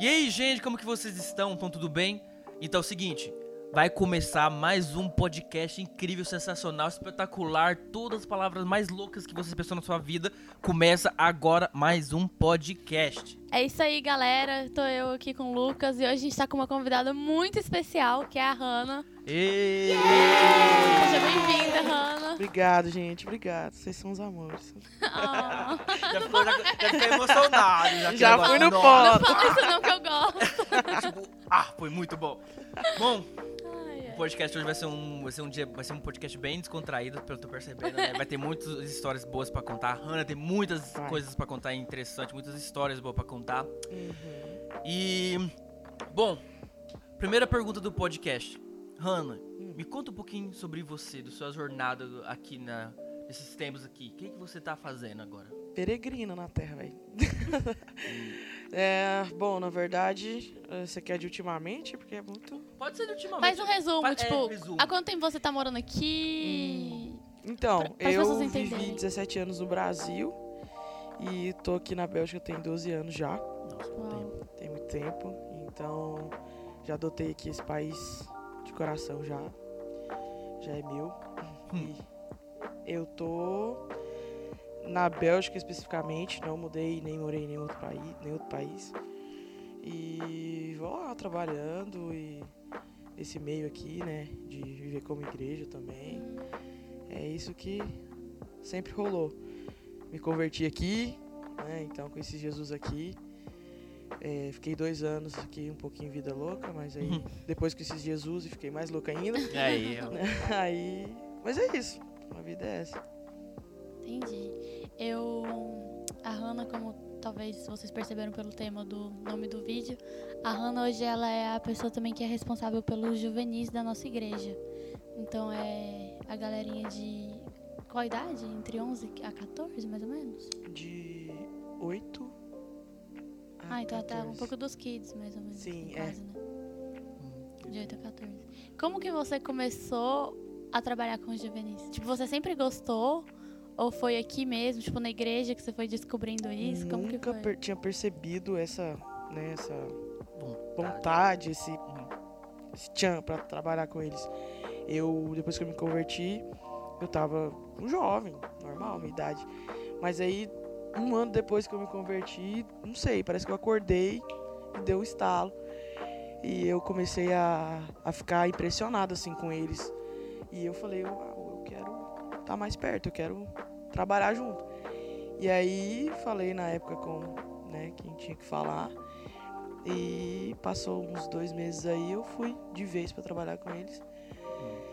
E aí, gente, como que vocês estão? Estão tudo bem? Então é o seguinte, vai começar mais um podcast incrível, sensacional, espetacular, todas as palavras mais loucas que vocês pensam na sua vida. Começa agora mais um podcast. É isso aí, galera. Tô eu aqui com o Lucas e hoje a gente tá com uma convidada muito especial, que é a Hanna. E... Seja bem-vinda, Hanna. Obrigado, gente. Obrigado. Vocês são os amores. Ah, Já, ficou, já, já fiquei emocionado. Já, Já fui no ponto. fala isso não que eu gosto. tipo, ah, foi muito bom. Bom, Ai, o podcast hoje vai ser um, vai ser um dia, vai ser um podcast bem descontraído, pelo que eu tô percebendo, né? Vai ter muitas histórias boas pra contar. A Hannah tem muitas Vai. coisas pra contar interessantes, muitas histórias boas pra contar. Uhum. E bom, primeira pergunta do podcast. Hannah, Hum. me conta um pouquinho sobre você, da sua jornada aqui na nesses tempos aqui. O que, que você tá fazendo agora? Peregrina na Terra, velho. é, bom, na verdade, eh, você quer de ultimamente? Porque é muito. Pode ser de ultimamente. Faz um resumo, Fa- é, tipo, resumo. há quanto tempo você tá morando aqui? Então, Pra- eu vivi 17 anos no Brasil e tô aqui na Bélgica tem 12 anos já. Nossa. Tem muito tempo. Então, já adotei aqui esse país coração já. Já é meu. Hum. E eu tô na Bélgica especificamente, não mudei nem morei em nenhum outro país, nenhum outro país. E vou lá trabalhando e esse meio aqui, né, de viver como igreja também. É isso que sempre rolou. Me converti aqui, né, então conheci Jesus aqui. É, fiquei dois anos aqui, um pouquinho vida louca, mas aí Uhum. depois conheci Jesus e fiquei mais louca ainda. Aí, eu- aí, mas é isso. A vida é essa. Entendi. Eu. A Hanna, como talvez vocês perceberam pelo tema do nome do vídeo, a Hanna hoje ela é a pessoa também que é responsável pelos juvenis da nossa igreja. Então é a galerinha de. Qual idade? Entre 11 a 14, mais ou menos? De 8 a Ah, então até um 14. pouco dos kids, mais ou menos. Sim, é. quase, né? De 8 a 14. Como que você começou a trabalhar com os juvenis? Tipo, você sempre gostou? Ou foi aqui mesmo, tipo, na igreja que você foi descobrindo isso? Como que Nunca foi? per- tinha percebido essa, né, essa vontade. vontade, esse, Uhum. esse tchan pra trabalhar com eles. Eu, depois que eu me converti, eu tava um jovem, normal, minha idade. Mas aí, um ano depois que eu me converti, não sei, parece que eu acordei e deu um estalo. E eu comecei a, a ficar impressionado, assim, com eles. E eu falei, uau, eu quero estar mais perto, eu quero trabalhar junto. E aí, falei na época com né, quem tinha que falar. E passou uns dois meses aí, eu fui de vez pra trabalhar com eles. E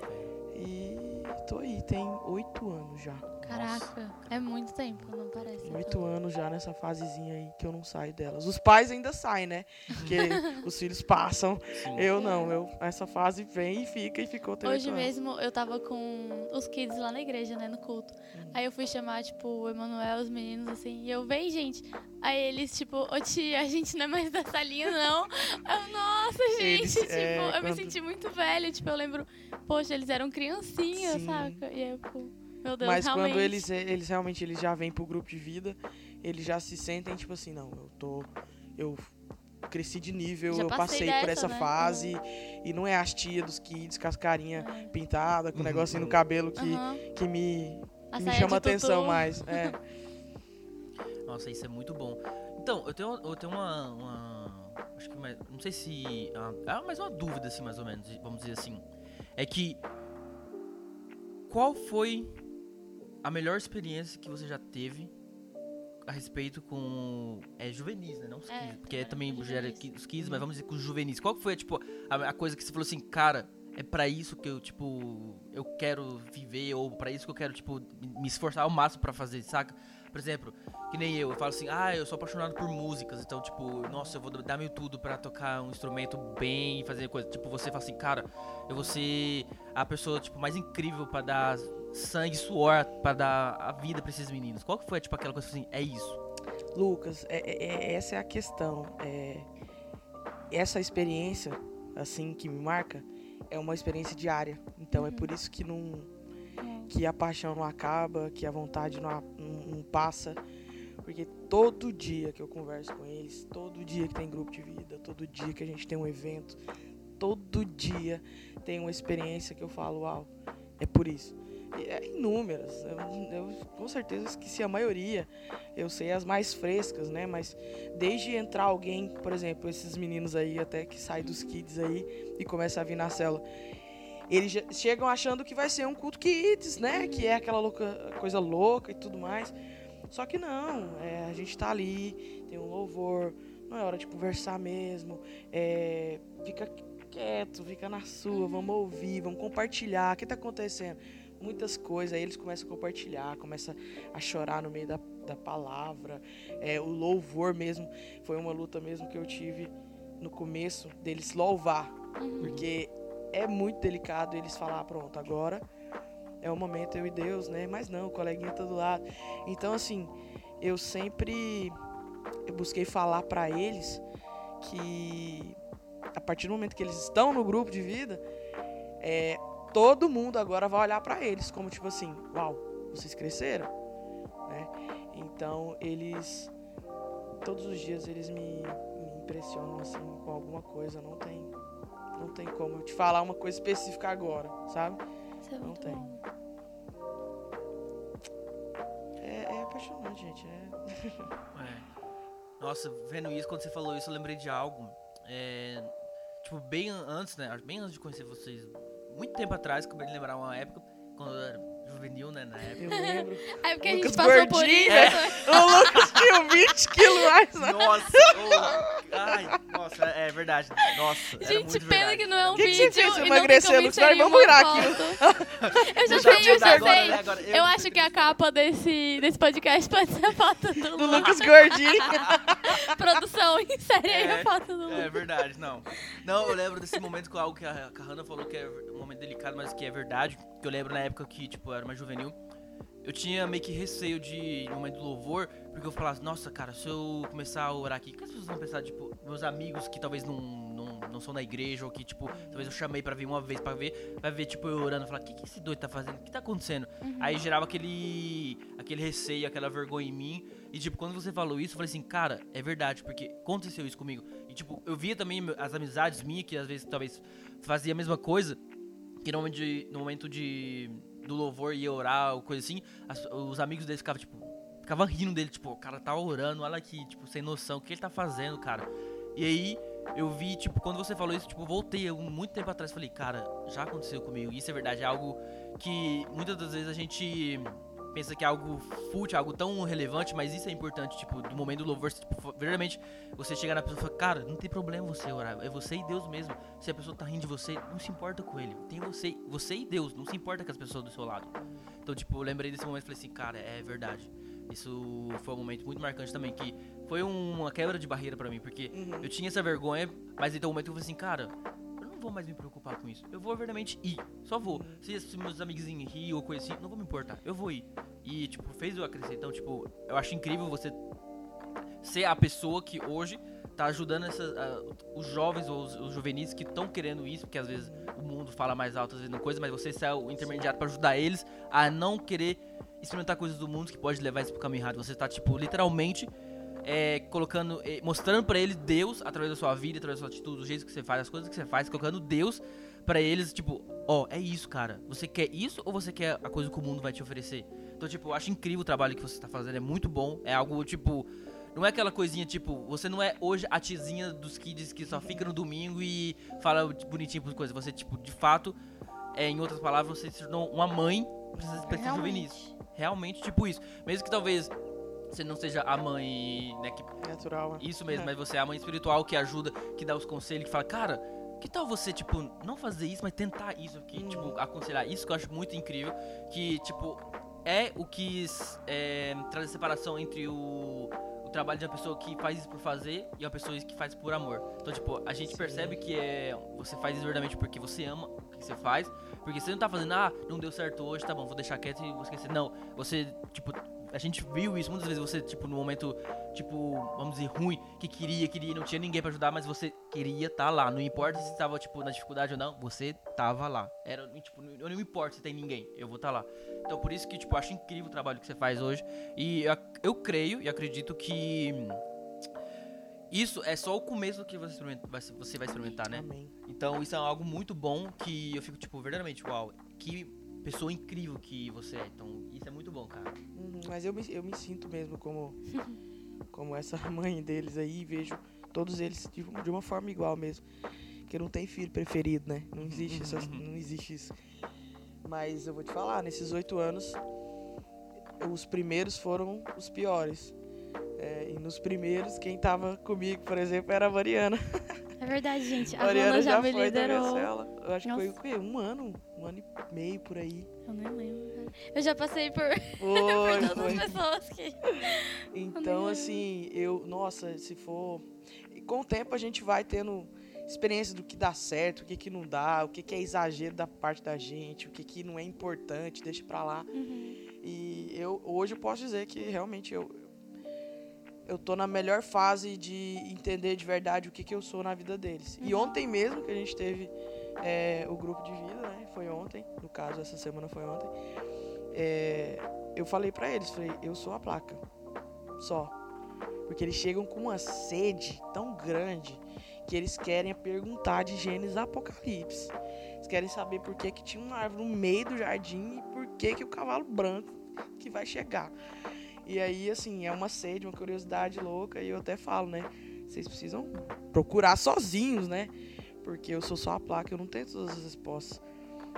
tô aí, tem oito anos já. Caraca, é muito tempo, não parece. Oito anos já nessa fasezinha aí que eu não saio delas. Os pais ainda saem, né? Porque os filhos passam. Sim. Eu não, eu essa fase vem e fica e ficou até Hoje mesmo eu tava com os kids lá na igreja, né, no culto. Aí eu fui chamar, tipo, o Emanuel, os meninos, assim, e eu, vem, gente. Aí eles, tipo, ô tia, a gente não é mais dessa linha, não. Eu, nossa, gente, Eles, tipo, é, eu me quando- senti muito velha. Tipo, eu lembro, poxa, eles eram criancinhas, Sim. saca? E aí eu, pô, meu Deus, Mas realmente. quando eles, eles realmente eles já vêm pro grupo de vida, eles já se sentem tipo assim, não, eu tô. Eu cresci de nível, Já eu passei passei por dessa, essa né? fase. E não é as tia dos kids com as carinhas É. pintadas, com o Uhum. negocinho no cabelo que, que me, A me saia chama atenção tutu. mais. É. Nossa, isso é muito bom. Então, eu tenho, eu tenho uma, uma- Acho que mais, não sei se. Ah, mais uma dúvida, assim, mais ou menos, vamos dizer assim. É que. Qual foi a melhor experiência que você já teve a respeito com. É juvenis, né? Não os É. Porque era também com gera os kids, mas vamos dizer com os juvenis. Qual que foi, tipo, a, a coisa que você falou assim, cara. É pra isso que eu, tipo, eu quero viver, ou pra isso que eu quero, tipo, me esforçar ao máximo pra fazer, saca? Por exemplo, que nem eu, eu falo assim, ah, eu sou apaixonado por músicas, então, tipo, nossa, eu vou dar meu tudo pra tocar um instrumento bem e fazer coisa. Tipo, você fala assim, cara, eu vou ser a pessoa, tipo, mais incrível pra dar sangue, suor, pra dar a vida pra esses meninos. Qual que foi, tipo, aquela coisa assim, é isso? Lucas, é- é- é- essa é a questão. É, essa experiência, assim, que me marca, é uma experiência diária. Então é por isso que não. que a paixão não acaba, que a vontade não, não- não passa. Porque todo dia que eu converso com eles, todo dia que tem grupo de vida, todo dia que a gente tem um evento, todo dia tem uma experiência que eu falo, uau, é por isso. E é inúmeras. Eu, eu com certeza esqueci a maioria. Eu sei as mais frescas, né? Mas desde entrar alguém, por exemplo, esses meninos aí até que saem dos kids aí e começa a vir na célula. Eles chegam achando que vai ser um culto kids, né? Que é aquela louca, coisa louca e tudo mais. Só que não, é, a gente tá ali, tem um louvor, não é hora de conversar mesmo. É, fica quieto, fica na sua, vamos ouvir, vamos compartilhar. O que está acontecendo? Muitas coisas, aí eles começam a compartilhar, começam a chorar no meio da, da palavra. É, o louvor mesmo, foi uma luta mesmo que eu tive no começo deles louvar. Uhum. Porque é muito delicado eles falar, pronto, agora é o momento eu e Deus, né? Mas não, o coleguinha tá do lado. Então, assim, eu sempre eu busquei falar para eles que a partir do momento que eles estão no grupo de vida, é, todo mundo agora vai olhar para eles como tipo assim, uau, vocês cresceram, né? Então eles todos os dias eles me, me impressionam assim com alguma coisa, não tem não tem como eu te falar uma coisa específica agora, sabe? É não tem. É, é, apaixonante, gente. É... é. Nossa, vendo isso, quando você falou isso, eu lembrei de algo. É, tipo, bem antes, né? Bem antes de conhecer vocês, muito tempo atrás, acabei de lembrar uma época, quando eu era juvenil, né? Na época. Eu lembro. É porque Lucas a gente passou por gordinho, isso. é. O Lucas tinha 20 quilos mais, né? Nossa, oh, ai, nossa, é verdade. Nossa, era Gente, muito pena verdade. que não é um Que que vídeo. você fez? Você e não emagreceu, tem como Lucas? Vamos virar aqui. Eu já Deixa eu eu já agora, sei. né? Agora, Eu acho que a capa desse, desse podcast pode ser a foto do, Do Lu. Lucas gordinho. Produção, insere aí É, a foto do É Lu. verdade, não. Não, eu lembro desse momento com algo que a que a Hannah falou que é um momento delicado, mas que é verdade. Que eu lembro na época que, tipo, eu era mais juvenil. Eu tinha meio que receio de, no momento do louvor, porque eu falava, nossa, cara, se eu começar a orar aqui, o que as pessoas vão pensar, tipo, meus amigos que talvez não, não, não são da igreja, ou que, tipo, talvez eu chamei pra vir uma vez pra ver, vai ver, tipo, eu orando, falar, o que, que esse doido tá fazendo? O que tá acontecendo? Aí gerava aquele, aquele receio, aquela vergonha em mim, e, tipo, quando você falou isso, eu falei assim, cara, é verdade, porque aconteceu isso comigo. E, tipo, eu via também as amizades minhas, que às vezes, talvez, fazia a mesma coisa, que no momento de, no momento de do louvor ia orar ou coisa assim, as- os amigos deles ficavam, tipo, ficavam rindo dele, tipo, o cara tá orando, olha aqui, tipo, sem noção, o que ele tá fazendo, cara? E aí, eu vi, tipo, quando você falou isso, tipo, voltei muito tempo atrás, falei, cara, já aconteceu comigo, isso é verdade, é algo que muitas das vezes a gente pensa que é algo fútil, algo tão relevante, mas isso é importante, tipo, do momento do louvor, tipo, verdadeiramente, você chegar na pessoa e falar, cara, não tem problema você orar, é você e Deus mesmo. Se a pessoa tá rindo de você, não se importa com ele. Tem você, você e Deus, não se importa com as pessoas do seu lado. Então, tipo, eu lembrei desse momento e falei assim, cara, é verdade. Isso foi um momento muito marcante também, que foi uma quebra de barreira pra mim, porque Uhum. eu tinha essa vergonha, mas então o momento que eu falei assim, cara, eu não vou mais me preocupar com isso. Eu vou verdademente ir, só vou. Se, se meus amiguinhos rir ou coisa assim, não vou me importar, eu vou ir. E, tipo, fez eu acrescer. Então, tipo, eu acho incrível você ser a pessoa que hoje tá ajudando essas, ah, os jovens ou os, os juvenis que estão querendo isso, porque às vezes o mundo fala mais alto, às vezes não coisa, mas você ser o intermediário pra ajudar eles a não querer experimentar coisas do mundo que pode levar eles pro caminho errado. Você tá, tipo, literalmente é, colocando, é, mostrando pra eles Deus através da sua vida, através da sua atitude, do jeito que você faz, as coisas que você faz, colocando Deus pra eles, tipo, ó, é isso, cara. Você quer isso ou você quer a coisa que o mundo vai te oferecer? Então, tipo, eu acho incrível o trabalho que você tá fazendo, é muito bom. É algo, tipo, não é aquela coisinha, tipo, você não é hoje a tizinha dos kids que só fica no domingo e fala bonitinho por coisas. Você, tipo, de fato, é, em outras palavras, você se tornou uma mãe pra esses juvenis. Realmente, tipo isso. Mesmo que talvez você não seja a mãe, né, que Natural, né? isso mesmo, É. mas você é a mãe espiritual que ajuda, que dá os conselhos, que fala, cara, que tal você, tipo, não fazer isso, mas tentar isso, que, Uhum. tipo, aconselhar isso que eu acho muito incrível, que, tipo, é o que é, traz a separação entre o, o trabalho de uma pessoa que faz isso por fazer e uma pessoa que faz por amor. Então, tipo, a gente Sim. percebe que é, você faz isso verdadeiramente porque você ama o que você faz, porque você não tá fazendo, ah, não deu certo hoje, tá bom, vou deixar quieto e vou esquecer. Não, você, tipo, a gente viu isso muitas vezes, você, tipo, no momento, tipo, vamos dizer, ruim, que queria, queria, não tinha ninguém pra ajudar, mas você queria estar tá lá. Não importa se tava, tipo, na dificuldade ou não, você tava lá. Era, tipo, não, não importa se tem ninguém, eu vou estar tá lá. Então por isso que, tipo, acho incrível o trabalho que você faz hoje. E eu, eu creio e acredito que isso é só o começo do que você, você vai experimentar, né? Amém. Então isso é algo muito bom que eu fico, tipo, verdadeiramente, uau, que pessoa incrível que você é. Então isso é muito bom, cara. Uhum, mas eu me, eu me sinto mesmo como, como essa mãe deles aí, vejo todos eles de, de uma forma igual mesmo. Que não tem filho preferido, né? Não existe, essas, não existe isso. Mas eu vou te falar, nesses oito anos, os primeiros foram os piores. É, e nos primeiros, quem tava comigo, por exemplo, era a Mariana. É verdade, gente. A Mariana já, já me foi da liderou. Eu acho que foi o Nossa. quê? Um ano? Um ano e meio por aí. Eu nem lembro. Eu já passei por, Foi, por todas foi. as pessoas que. Então, assim, eu, nossa, se for. e Com o tempo a gente vai tendo experiência do que dá certo, o que, que não dá, o que, que é exagero da parte da gente, o que, que não é importante, deixa pra lá. Uhum. E eu hoje eu posso dizer que realmente eu eu tô na melhor fase de entender de verdade o que, que eu sou na vida deles. E Uhum. ontem mesmo que a gente teve é, o grupo de vida, né? Foi ontem, no caso essa semana foi ontem. é, eu falei pra eles, falei, eu sou a placa, só. Porque eles chegam com uma sede tão grande que eles querem perguntar de Gênesis Apocalipse. Eles querem saber por que, que tinha uma árvore no meio do jardim e por que, que o cavalo branco que vai chegar. E aí, assim, é uma sede, uma curiosidade louca. E eu até falo, né? Vocês precisam procurar sozinhos, né? Porque eu sou só a placa, eu não tenho todas as respostas.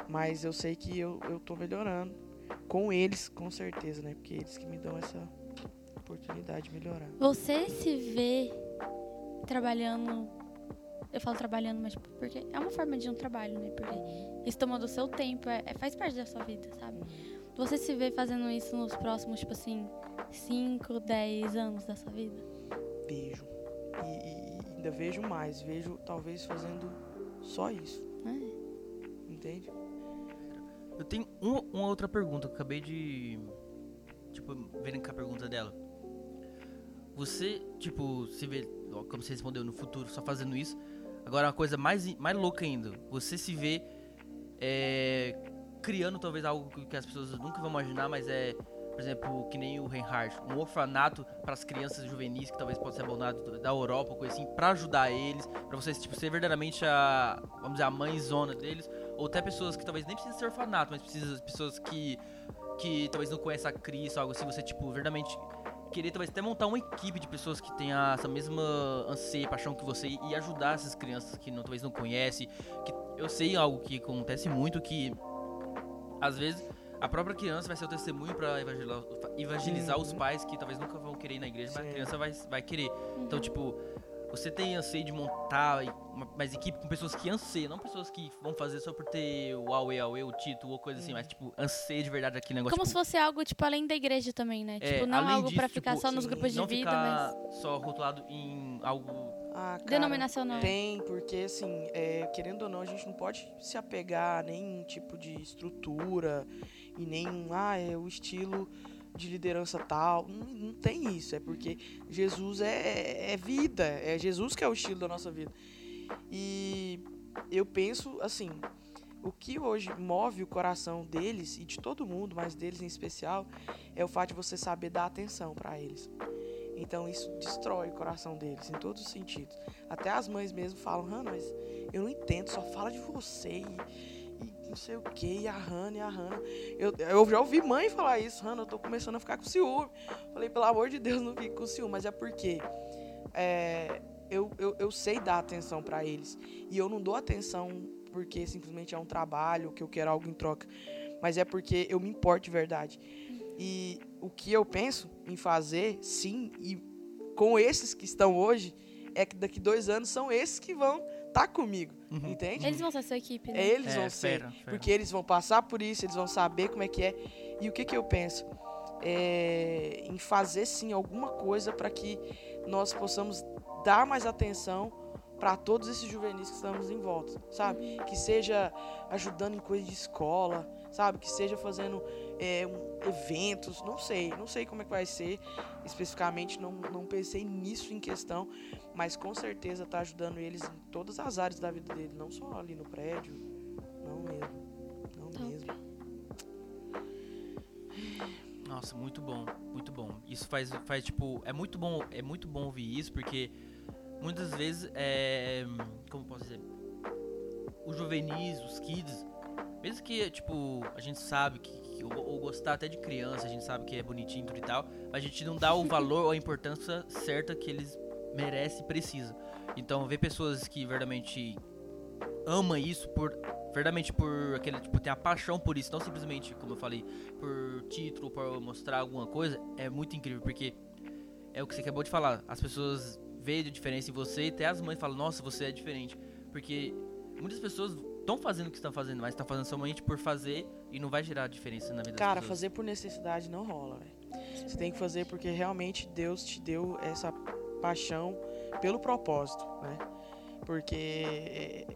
Mas eu sei que eu, eu tô melhorando. Com eles, com certeza, né? Porque eles que me dão essa oportunidade de melhorar. Você se vê trabalhando. Eu falo trabalhando, mas porque é uma forma de um trabalho, né? Porque isso tomando o seu tempo, é, é- faz parte da sua vida, sabe? Você se vê fazendo isso nos próximos, tipo assim, 5, 10 anos da sua vida? Vejo. E- e ainda vejo mais. Vejo talvez fazendo só isso. É. Entende? Eu tenho uma, uma outra pergunta que eu acabei de. Tipo, vendo com a pergunta dela. Você, tipo, se vê, como você respondeu, no futuro só fazendo isso. Agora, uma coisa mais, i- mais louca ainda. Você se vê é, criando talvez algo que as pessoas nunca vão imaginar, mas é, por exemplo, que nem o Reinhardt, um orfanato para as crianças juvenis que talvez possa ser abandonado do- da Europa, coisa assim, para ajudar eles, para vocês tipo ser verdadeiramente a, vamos dizer, a mãezona deles, ou até pessoas que talvez nem precisem ser orfanato, mas precisam pessoas que que talvez não conheçam a Cristo, algo assim, você tipo verdadeiramente querer talvez até montar uma equipe de pessoas que tenham essa mesma anseio, paixão que você e ajudar essas crianças que não, talvez não conhecem, que eu sei algo que acontece muito que às vezes a própria criança vai ser o testemunho para evangelizar, evangelizar os Uhum. pais que talvez nunca vão querer ir na igreja, mas a Sim. criança vai, vai querer. Então, Uhum. tipo, você tem anseio de montar uma, mais equipe com pessoas que anseiam, não pessoas que vão fazer só por ter o Aue, Aue, o título ou coisa assim, Uhum. mas, tipo, anseio de verdade aquele negócio. Como se tipo, fosse algo, tipo, além da igreja também, né? É, tipo, não além algo pra disso, ficar tipo, só nos sim, grupos de não vida, ficar mas só rotulado em algo. Ah, cara, denominacional. Tem, porque assim, é, querendo ou não, a gente não pode se apegar a nenhum tipo de estrutura e nenhum, ah, é o estilo de liderança tal. Não, não tem isso, é porque Jesus é, é vida, é Jesus que é o estilo da nossa vida. E eu penso assim, o que hoje move o coração deles e de todo mundo, mas deles em especial, é o fato de você saber dar atenção para eles. Então isso destrói o coração deles em todos os sentidos. Até as mães mesmo falam, Hannah, mas eu não entendo, só fala de você e não sei o que, e a Hannah, e a Hannah. Eu, eu já ouvi mãe falar isso, Hannah, eu tô começando a ficar com ciúme. Falei, pelo amor de Deus, não fique com ciúme, mas é porque é, eu, eu, eu sei dar atenção para eles. E eu não dou atenção porque simplesmente é um trabalho, que eu quero algo em troca. Mas é porque eu me importo de verdade. E o que eu penso em fazer, sim, e com esses que estão hoje, é que daqui dois anos são esses que vão estar comigo. Uhum. Entende? Eles vão ser sua equipe, né? É, eles É, vão ser. fera, fera. Porque eles vão passar por isso, eles vão saber como é que é. E o que, que eu penso? É, em fazer sim alguma coisa para que nós possamos dar mais atenção para todos esses juvenis que estamos em volta, sabe? Que seja ajudando em coisa de escola, sabe? Que seja fazendo é, um- eventos, não sei, não sei como é que vai ser especificamente, não, não pensei nisso em questão, mas com certeza tá ajudando eles em todas as áreas da vida dele, não só ali no prédio, não mesmo, não Top. mesmo. Nossa, muito bom, muito bom. Isso faz, faz tipo, é muito bom, é muito bom ouvir isso porque muitas vezes é, como posso dizer, os juvenis, os kids, mesmo que tipo a gente sabe que, que ou, ou gostar até de criança, a gente sabe que é bonitinho e tal, mas a gente não dá o valor ou a importância certa que eles merecem e precisam. Então, ver pessoas que verdadeiramente ama isso por verdadeiramente por aquele tipo tem a paixão por isso, não simplesmente, como eu falei, por título, por mostrar alguma coisa, é muito incrível, porque é o que você acabou de falar. As pessoas veem a diferença em você e até as mães falam, nossa, você é diferente. Porque muitas pessoas estão fazendo o que estão fazendo, mas estão fazendo somente por fazer e não vai gerar diferença na vida Cara, fazer por necessidade não rola, velho. Você tem que fazer porque realmente Deus te deu essa paixão pelo propósito, né? Porque é,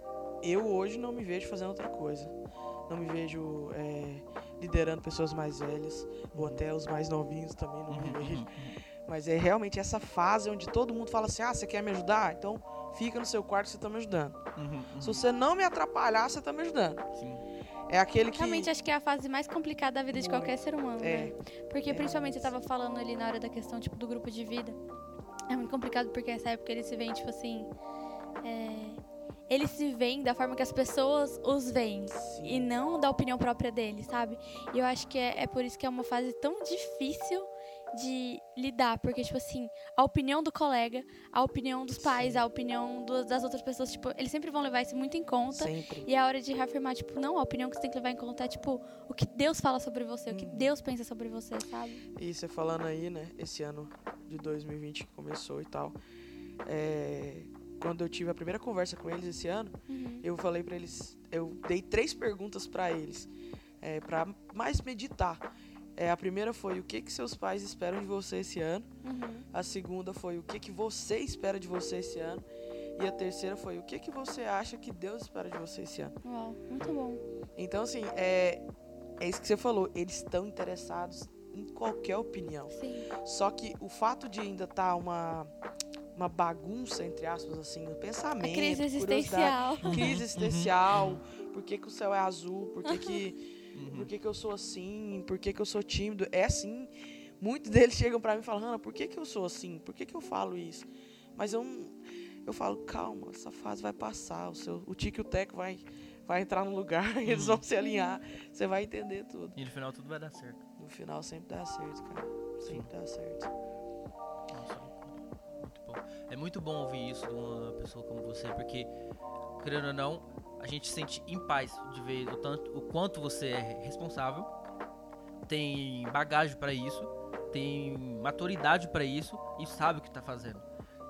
eu hoje não me vejo fazendo outra coisa. Não me vejo é, liderando pessoas mais velhas, ou até os mais novinhos também, não me Uhum, vejo. uhum, Mas é realmente essa fase onde todo mundo fala assim: ah, você quer me ajudar? Então fica no seu quarto, você tá me ajudando. uhum, uhum, Se você não me atrapalhar, você tá me ajudando. Sim. É aquele que. Realmente acho que é a fase mais complicada da vida de qualquer ser humano, É. né? Porque principalmente eu tava falando ali na hora da questão, tipo, do grupo de vida. É muito complicado porque essa época eles se veem, tipo assim. é, Eles se veem da forma que as pessoas os veem. Sim. E não da opinião própria deles, sabe? E eu acho que é, é por isso que é uma fase tão difícil de lidar. Porque, tipo assim, a opinião do colega, a opinião dos pais, a opinião do- das outras pessoas, tipo, eles sempre vão levar isso muito em conta. Sempre. E é a hora de reafirmar, tipo, não, a opinião que você tem que levar em conta é, tipo, o que Deus fala sobre você, o que Uhum. Deus pensa sobre você, sabe? E você falando aí, né, esse ano de 2020 que começou e tal. é, quando eu tive a primeira conversa com eles esse ano, Uhum. eu falei pra eles, eu dei três perguntas pra eles, é, para mais meditar. É, a primeira foi o que que seus pais esperam de você esse ano. Uhum. A segunda foi o que que você espera de você esse ano. E a terceira foi o que que você acha que Deus espera de você esse ano. Uau, muito bom. Então, assim, é, é isso que você falou. Eles estão interessados em qualquer opinião. Sim. Só que o fato de ainda estar uma, uma bagunça, entre aspas, assim, no A pensamento, crise curiosidade, existencial. crise existencial, por que, que o céu é azul, por que, que, Uhum. por que, que eu sou assim, por que, que eu sou tímido. É assim. Muitos deles chegam pra mim e falam, Hannah, por que, que eu sou assim? Por que, que eu falo isso? Mas eu, eu falo, calma, essa fase vai passar, o, seu, o Tico e o Teco vai, vai entrar no lugar, eles vão se alinhar, você vai entender tudo. E no final tudo vai dar certo. No final sempre dá certo, cara. Sempre dá certo. Nossa, muito bom. É muito bom ouvir isso de uma pessoa como você, porque, querendo ou não, a gente se sente em paz de ver o, tanto, o quanto você é responsável, tem bagagem pra isso, tem maturidade pra isso e sabe o que tá fazendo.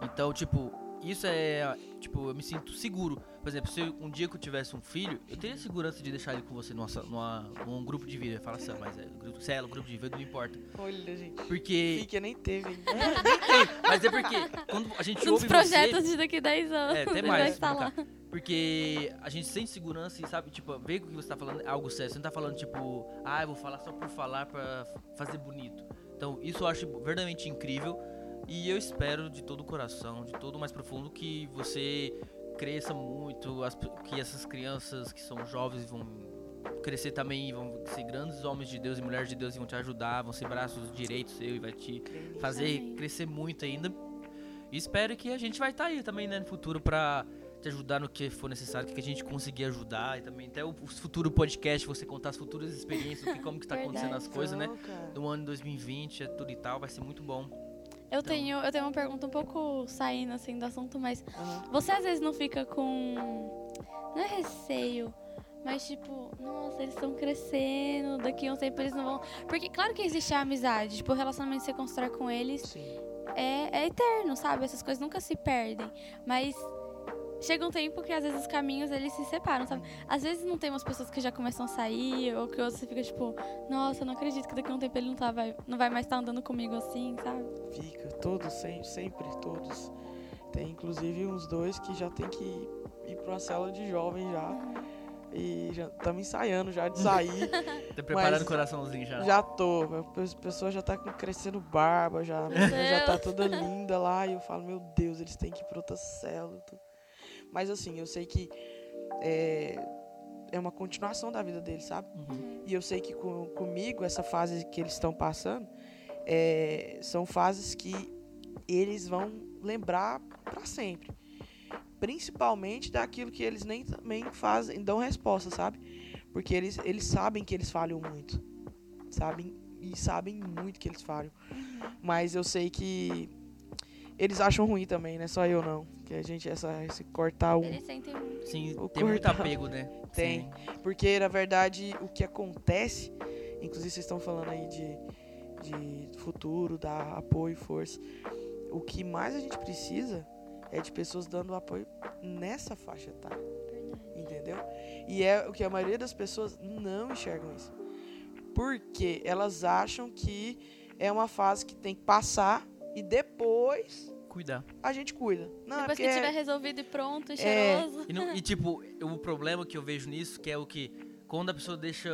Então, tipo, isso é. Tipo, eu me sinto seguro. Por exemplo, se um dia que eu tivesse um filho, eu teria segurança de deixar ele com você numa, numa, num grupo de vida. Fala assim, "Ah, mas é grupo, célula, grupo de vida, não importa. Olha, gente. Porque. Fique nem teve ainda. Mas é porque quando a gente dos ouve projetos você, de daqui a 10 anos. é, até mais, vai estar lá. Porque a gente sente segurança e sabe, tipo, vê que o que você tá falando é algo sério. Você não tá falando tipo, ah, eu vou falar só por falar pra fazer bonito. Então, isso eu acho verdadeiramente incrível e eu espero de todo o coração, de todo o mais profundo que você cresça muito, as- que essas crianças que são jovens vão crescer também, vão ser grandes homens de Deus e mulheres de Deus e vão te ajudar, vão ser braços direitos seu e vai te fazer crescer muito ainda. E espero que a gente vai estar aí também, né, no futuro pra te ajudar no que for necessário, que a gente conseguir ajudar e também até o futuro podcast, você contar as futuras experiências, que, como que tá acontecendo as coisas, né? Do ano 2020, é tudo e tal, vai ser muito bom. Eu tenho, eu tenho uma pergunta um pouco saindo assim do assunto, mas Aham. você às vezes não fica com. Não é receio, mas tipo, nossa, eles estão crescendo, daqui a um tempo eles não vão. Porque claro que existe a amizade, tipo, o relacionamento que você constrói com eles Sim. é, é eterno, sabe? Essas coisas nunca se perdem. Mas chega um tempo que às vezes os caminhos eles se separam, sabe? Às vezes não tem umas pessoas que já começam a sair, ou que outras você fica tipo, nossa, eu não acredito que daqui a um tempo ele não, tá, vai, não vai mais estar andando comigo assim, sabe? Fica, todos, sempre, sempre todos. Tem inclusive uns dois que já tem que ir pra uma célula de jovens já. E já estamos ensaiando já de sair. Tá preparando o coraçãozinho já. já tô. A pe- pessoa já tá crescendo barba, já, já tá toda linda lá. E eu falo, meu Deus, eles têm que ir pra outra célula. Mas assim, eu sei que é, é uma continuação da vida deles, sabe? Uhum. E eu sei que com- comigo, essa fase que eles estão passando, é, são fases que eles vão lembrar pra sempre. Principalmente daquilo que eles nem também fazem, dão resposta, sabe? Porque eles, eles sabem que eles falham muito. Sabem e sabem muito que eles falham. Mas eu sei que eles acham ruim também, né? Só eu não. Que a gente, essa, esse cortar o. Eles sentem muito. Sim, O tem muito apego, né? Tem. Sim. Porque, na verdade, o que acontece, inclusive vocês estão falando aí de, de futuro, dar apoio, força. O que mais a gente precisa é de pessoas dando apoio nessa faixa etária, Verdade. entendeu? E é o que a maioria das pessoas não enxergam isso. Porque elas acham que é uma fase que tem que passar e depois Cuidar. a gente cuida. Não, é Depois que porque tiver resolvido e pronto, e É. cheiroso. E, não- e, tipo, o problema que eu vejo nisso, que é o que quando a pessoa deixa,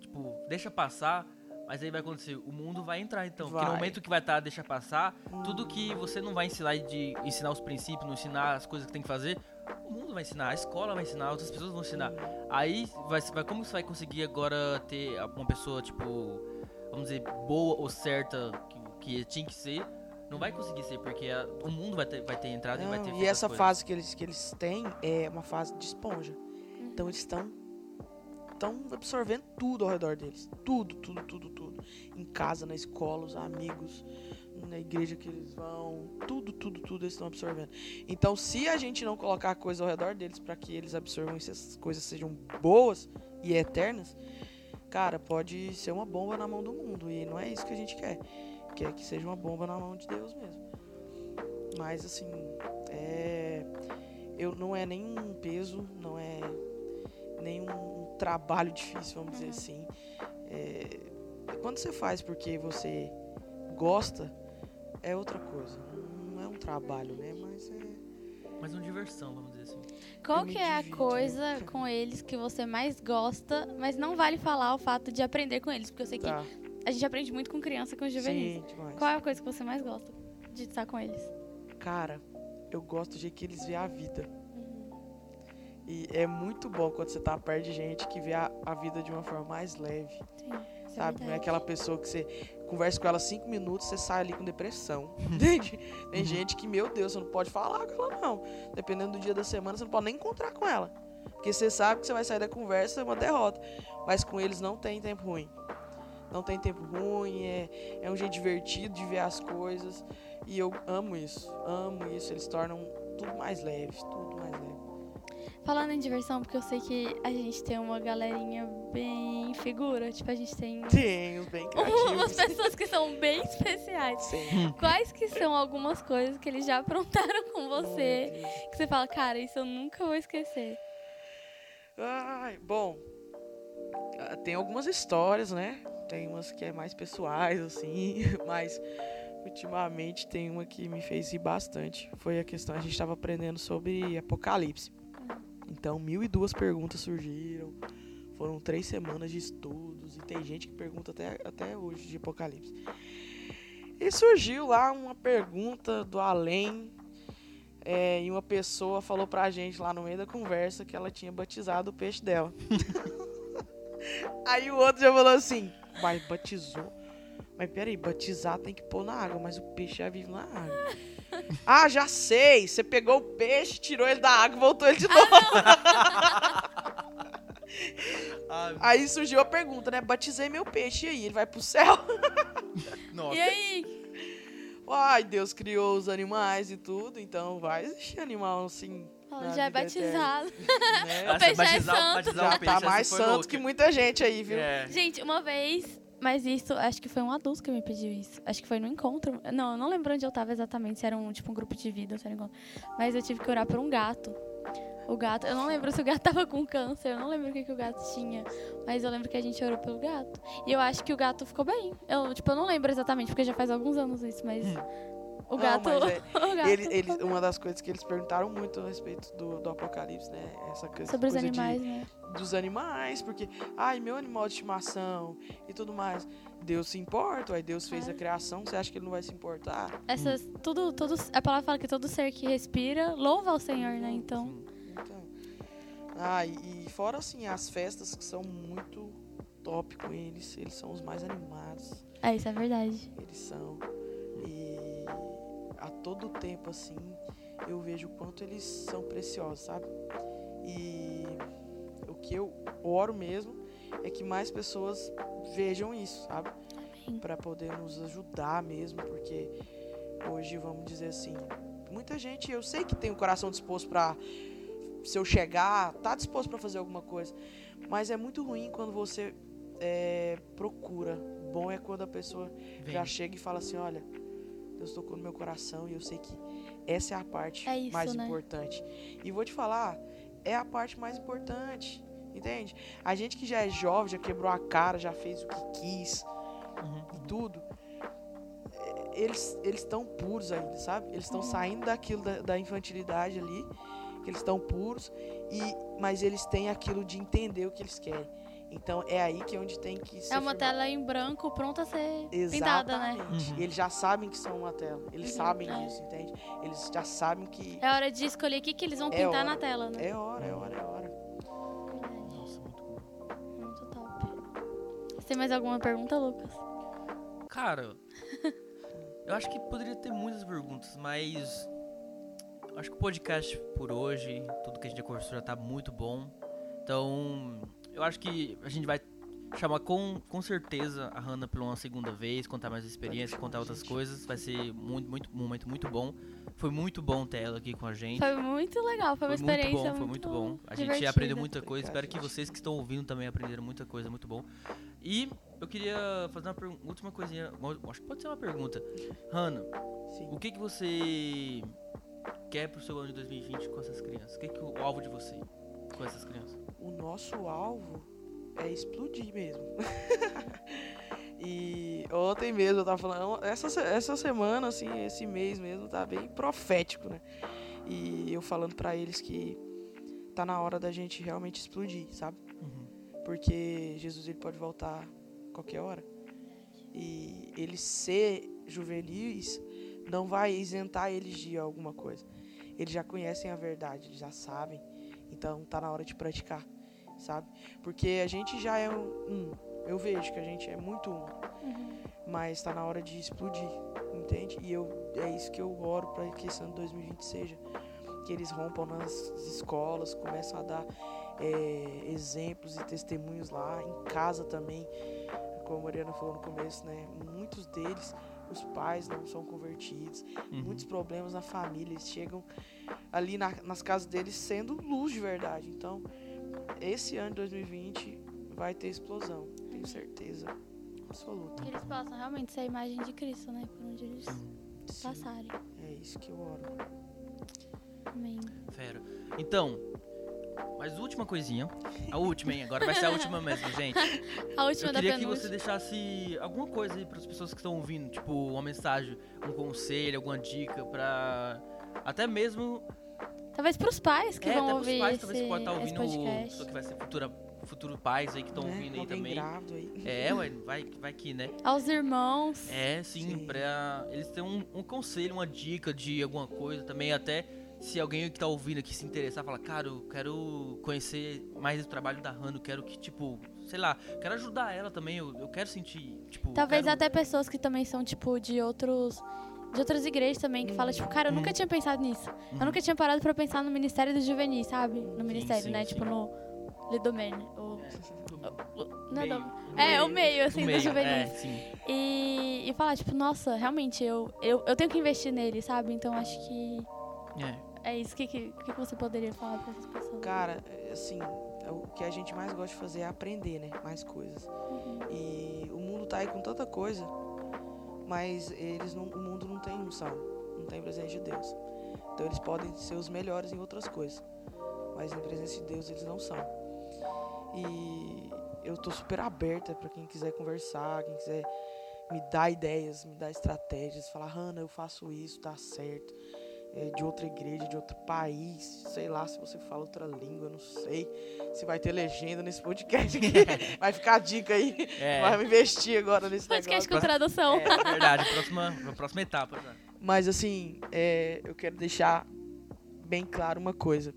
tipo, deixa passar, mas aí vai acontecer, o mundo vai entrar então. Porque no Vai. momento que vai estar, deixa passar, tudo que você não vai ensinar de ensinar os princípios, não ensinar as coisas que tem que fazer, o mundo vai ensinar, a escola vai ensinar, outras pessoas vão ensinar. Aí vai, vai como você vai conseguir agora ter uma pessoa, tipo, vamos dizer, boa ou certa que, que tinha que ser? Não vai conseguir ser, porque a- o mundo vai ter, vai ter entrado e vai ter Não, e essa fase que eles, que eles têm é uma fase de esponja. Então eles estão estão absorvendo tudo ao redor deles. Tudo, tudo, tudo, tudo. Em casa, na escola, os amigos, na igreja que eles vão. Tudo, tudo, tudo eles estão absorvendo. Então, se a gente não colocar coisa ao redor deles para que eles absorvam e essas coisas sejam boas e eternas, cara, pode ser uma bomba na mão do mundo. E não é isso que a gente quer. Quer que seja uma bomba na mão de Deus mesmo. Mas assim, é. Eu, não é nenhum peso, não é nenhum trabalho difícil, vamos dizer assim. É, quando você faz porque você gosta, é outra coisa. Não é um trabalho, né? Mas é. Mas uma diversão, vamos dizer assim. Qual que é a coisa com eles que você mais gosta, mas não vale falar o fato de aprender com eles? Porque eu sei que Tá. A gente aprende muito com criança, com juvenis. Sim, demais. Qual é a coisa que você mais gosta de estar com eles? Cara, eu gosto do jeito que eles veem a vida. E é muito bom quando você tá perto de gente que vê a, a vida de uma forma mais leve. Sim, isso Sabe? Não é aquela pessoa que você conversa com ela cinco minutos, você sai ali com depressão. Entende? Tem gente que, meu Deus, você não pode falar com ela, não. Dependendo do dia da semana, você não pode nem encontrar com ela. Porque você sabe que você vai sair da conversa uma derrota. Mas com eles não tem tempo ruim. Não tem tempo ruim, é, é um jeito divertido de ver as coisas. E eu amo isso. Amo isso. Eles tornam tudo mais leves, tudo mais leve. Falando em diversão, porque eu sei que a gente tem uma galerinha bem figura. Tipo, a gente tem Tem os bem umas criativos. pessoas que são bem especiais. Sim. Quais que são algumas coisas que eles já aprontaram com você? Que você fala, cara, isso eu nunca vou esquecer. Ai, bom. ah, Tem algumas histórias, né? Tem umas que é mais pessoais, assim, mas ultimamente tem uma que me fez rir bastante. Foi a questão, a gente estava aprendendo sobre Apocalipse. Então, mil e duas perguntas surgiram. Foram três semanas de estudos. E tem gente que pergunta até, até hoje de Apocalipse. E surgiu lá uma pergunta do além. é, e uma pessoa falou pra gente lá no meio da conversa que ela tinha batizado o peixe dela. Aí o outro já falou assim: Mas batizou? Mas peraí, batizar tem que pôr na água, mas o peixe já vive na água. ah, já sei! Você pegou o peixe, tirou ele da água e voltou ele de novo. Aí surgiu a pergunta, né? Batizei meu peixe, e aí? Ele vai pro céu? Nossa. E aí? Ai, Deus criou os animais e tudo, então vai existir animal assim. Já é batizado. Né? Essa peixe é santo. Já o tá mais santo louca. que muita gente aí, viu? É. Gente, uma vez, mas isso, acho que foi um adulto que me pediu isso. Acho que foi no encontro. Não, eu não lembro onde eu tava exatamente, se era um, tipo, um grupo de vida, ou se era um encontro. Mas eu tive que orar por um gato. O gato, eu não lembro se o gato tava com câncer, eu não lembro o que, que o gato tinha. Mas eu lembro que a gente orou pelo gato. E eu acho que o gato ficou bem. Eu, tipo, eu não lembro exatamente, porque já faz alguns anos isso, mas O Não, gato. mas é- o gato. Ele, ele, uma das coisas que eles perguntaram muito a respeito do, do apocalipse, né? Essa coisa, Sobre os coisa de- animais, né? dos animais, porque, ai, meu animal de estimação e tudo mais. Deus se importa, aí Deus fez a criação, você acha que ele não vai se importar? Essas, tudo, tudo, a palavra fala que todo ser que respira louva ao Senhor, né? Então, Sim. Então. Ah, e, e fora assim, as festas que são muito top com eles, eles são os mais animados. é isso, é verdade. Eles são. A todo tempo, assim, eu vejo o quanto eles são preciosos, sabe? E o que eu oro mesmo é que mais pessoas vejam isso, sabe? Pra poder nos ajudar mesmo, porque hoje, vamos dizer assim, muita gente, eu sei que tem o coração disposto pra. Se eu chegar, tá disposto pra fazer alguma coisa. Mas é muito ruim quando você é, procura. Bom é quando a pessoa Vem. já chega e fala assim, olha, Deus tocou no meu coração e eu sei que essa é a parte É isso, mais né? importante. E vou te falar, é a parte mais importante, entende? A gente que já é jovem, já quebrou a cara, já fez o que quis Uhum. e tudo, é, eles eles estão puros ainda, sabe? Eles Uhum. estão saindo daquilo da, da infantilidade ali, que eles estão puros e mas eles têm aquilo de entender o que eles querem. Então é aí que é onde tem que ser É uma firmado. tela em branco pronta a ser pintada, né? Exatamente. Uhum. Eles já sabem que são uma tela. Eles Uhum, sabem é. disso, entende? Eles já sabem que É hora de escolher o que, que eles vão É pintar hora. na tela, né? é hora, é hora, é hora. Verdade. Nossa, muito bom. Muito top. Você tem mais alguma pergunta, Lucas? Cara, eu acho que poderia ter muitas perguntas, mas acho que o podcast por hoje, tudo que a gente já conversou já tá muito bom. Então, eu acho que a gente vai chamar com, com certeza a Hannah pela uma segunda vez, contar mais experiência, contar outras gente. coisas. Vai ser muito, muito, um momento muito bom. Foi muito bom ter ela aqui com a gente. Foi muito legal, foi uma Foi muito experiência bom, foi muito bom. A gente divertida. aprendeu muita coisa. Obrigado, Espero que gente. vocês que estão ouvindo também aprenderam muita coisa, muito bom. E eu queria fazer uma última coisinha. Acho que pode ser uma pergunta. Hannah, Sim. o que, que você quer pro seu ano de 2020 com essas crianças? O que, que é o alvo de você com essas crianças? O nosso alvo é explodir mesmo. e ontem mesmo eu tava falando, essa, essa semana, assim, esse mês mesmo, tá bem profético, né? E eu falando pra eles que tá na hora da gente realmente explodir, sabe? Porque Jesus ele pode voltar qualquer hora. E ele ser juvenis não vai isentar eles de alguma coisa. Eles já conhecem a verdade, eles já sabem. Então tá na hora de praticar, sabe? Porque a gente já é um. um. Eu vejo que a gente é muito um. Uhum. Mas tá na hora de explodir, entende? E eu, é isso que eu oro para que esse ano 2020 seja. Que eles rompam nas escolas, começam a dar é, exemplos e testemunhos lá, em casa também. Como a Mariana falou no começo, né? Muitos deles, os pais não são convertidos, Uhum. muitos problemas na família, eles chegam ali na- nas casas deles sendo luz de verdade. Então, esse ano de 2020 vai ter explosão, tenho certeza absoluta. Que eles possam realmente ser a imagem de Cristo, né? Por onde eles Sim, passarem. é isso que eu oro. Amém. Fera. Então, mais última coisinha. A última, hein? Agora vai ser a última mesmo, gente. A última Eu da queria que você deixasse alguma coisa aí para as pessoas que estão ouvindo, tipo uma mensagem, um conselho, alguma dica pra até mesmo Talvez pros pais que é, vão até pros ouvir pais, esse, talvez que pode estar ouvindo o podcast. pessoa que vai ser futura futuro pais aí que estão Né? ouvindo aí também. aí. É, ué, vai vai que, né? Aos irmãos. É, sim, Sim. pra eles terem um, um conselho, uma dica de alguma coisa também, até se alguém que tá ouvindo aqui se interessar, falar, cara, eu quero conhecer mais o trabalho da Hannah, eu quero que, tipo, sei lá, quero ajudar ela também, eu, eu quero sentir, tipo... Talvez quero- até pessoas que também são, tipo, de outros. De outras igrejas também, que falam, tipo, cara, eu nunca Uhum. tinha pensado nisso. Eu nunca tinha parado pra pensar no Ministério do Juvenil, sabe? No Ministério, sim, né? sim. Tipo, no Lidomene. O, o- não é, Meio, é, o meio, meio, assim, o do meio, juvenil. É, sim. E, e falar, tipo, nossa, realmente, eu, eu, eu tenho que investir nele, sabe? Então acho que É. é isso. O que, que, que você poderia falar pra essas pessoas? Cara, assim, é o que a gente mais gosta de fazer é aprender, né? Mais coisas. Uhum. E o mundo tá aí com tanta coisa, mas eles não, o mundo não tem unção, não tem presença de Deus. Então eles podem ser os melhores em outras coisas, mas em presença de Deus eles não são. E eu tô super aberta pra quem quiser conversar, quem quiser me dá ideias, me dá estratégias, fala, Hanna, eu faço isso, dá certo. É, de outra igreja, de outro país, sei lá se você fala outra língua, não sei se vai ter legenda nesse podcast aqui. vai ficar a dica aí. É. Vai investir agora nesse Podcast negócio. com tradução. É verdade, próxima, próxima etapa. né? Mas assim, é, eu quero deixar bem claro uma coisa.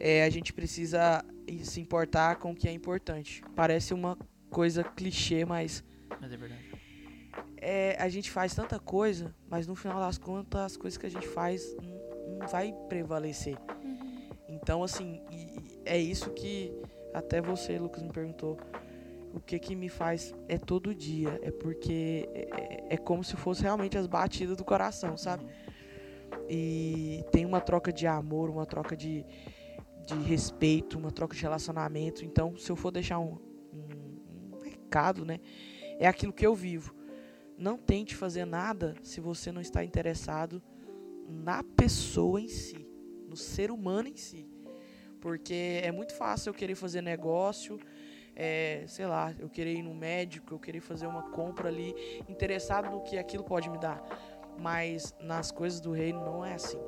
É, a gente precisa se importar com o que é importante. Parece uma coisa clichê, mas Mas é verdade. É, a gente faz tanta coisa, mas no final das contas as coisas que a gente faz não, não vai prevalecer. Uhum. Então assim, e- é isso que até você, Lucas, me perguntou. O que que me faz é todo dia, é porque é, é- é como se fosse realmente as batidas do coração, sabe? E tem uma troca de amor, uma troca de, de respeito, uma troca de relacionamento. Então, se eu for deixar um, um, um recado, né? É aquilo que eu vivo. Não tente fazer nada se você não está interessado na pessoa em si, no ser humano em si. Porque é muito fácil eu querer fazer negócio, é, sei lá, eu querer ir no médico, eu querer fazer uma compra ali, interessado no que aquilo pode me dar. Mas nas coisas do reino não é assim.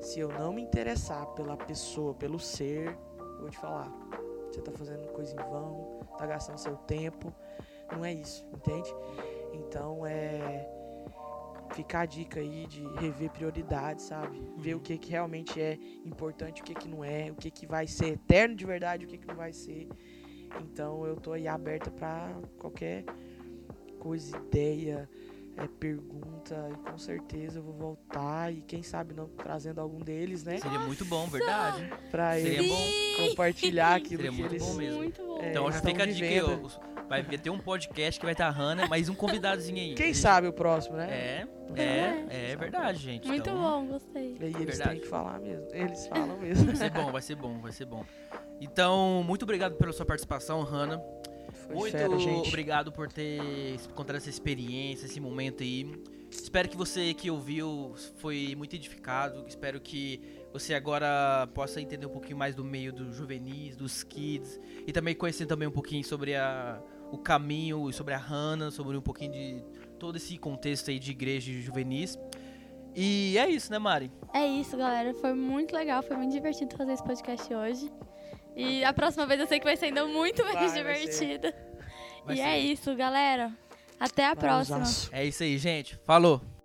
Se eu não me interessar pela pessoa, pelo ser, eu vou te falar, você tá fazendo coisa em vão, tá gastando seu tempo. Não é isso, entende? Então é. Ficar a dica aí de rever prioridades, sabe? Ver o que, que realmente é importante, o que, que não é, o que, que vai ser eterno de verdade, o que, que não vai ser. Então eu tô aí aberta pra qualquer coisa, ideia, é, pergunta, e com certeza eu vou voltar e quem sabe não trazendo algum deles, né? Seria muito bom, verdade. Pra Seria eles bom. compartilhar aquilo Seria que muito eles. bom mesmo. Muito bom. É, Então já fica a dica aí, Vai ter um podcast que vai estar a Hannah, mais um convidadozinho aí. Quem sabe o próximo, né? É, É. é, é verdade, gente. Muito Então, bom, gostei. E eles Verdade. têm que falar mesmo. Eles falam mesmo. Vai ser bom, vai ser bom, vai ser bom. Então, muito obrigado pela sua participação, Hannah. Foi Muito fera, gente. obrigado por ter contado essa experiência, esse momento aí. Espero que você que ouviu foi muito edificado. Espero que você agora possa entender um pouquinho mais do meio dos juvenis, dos kids e também conhecer também um pouquinho sobre a, o caminho, sobre a Hannah, sobre um pouquinho de todo esse contexto aí de igreja e juvenis. E é isso, né, Mari? É isso, galera. Foi muito legal, foi muito divertido fazer esse podcast hoje. E a próxima vez eu sei que vai ser ainda muito mais Vai, vai divertida. Vai e ser. é isso, galera. Até a próxima. É isso aí, gente. Falou!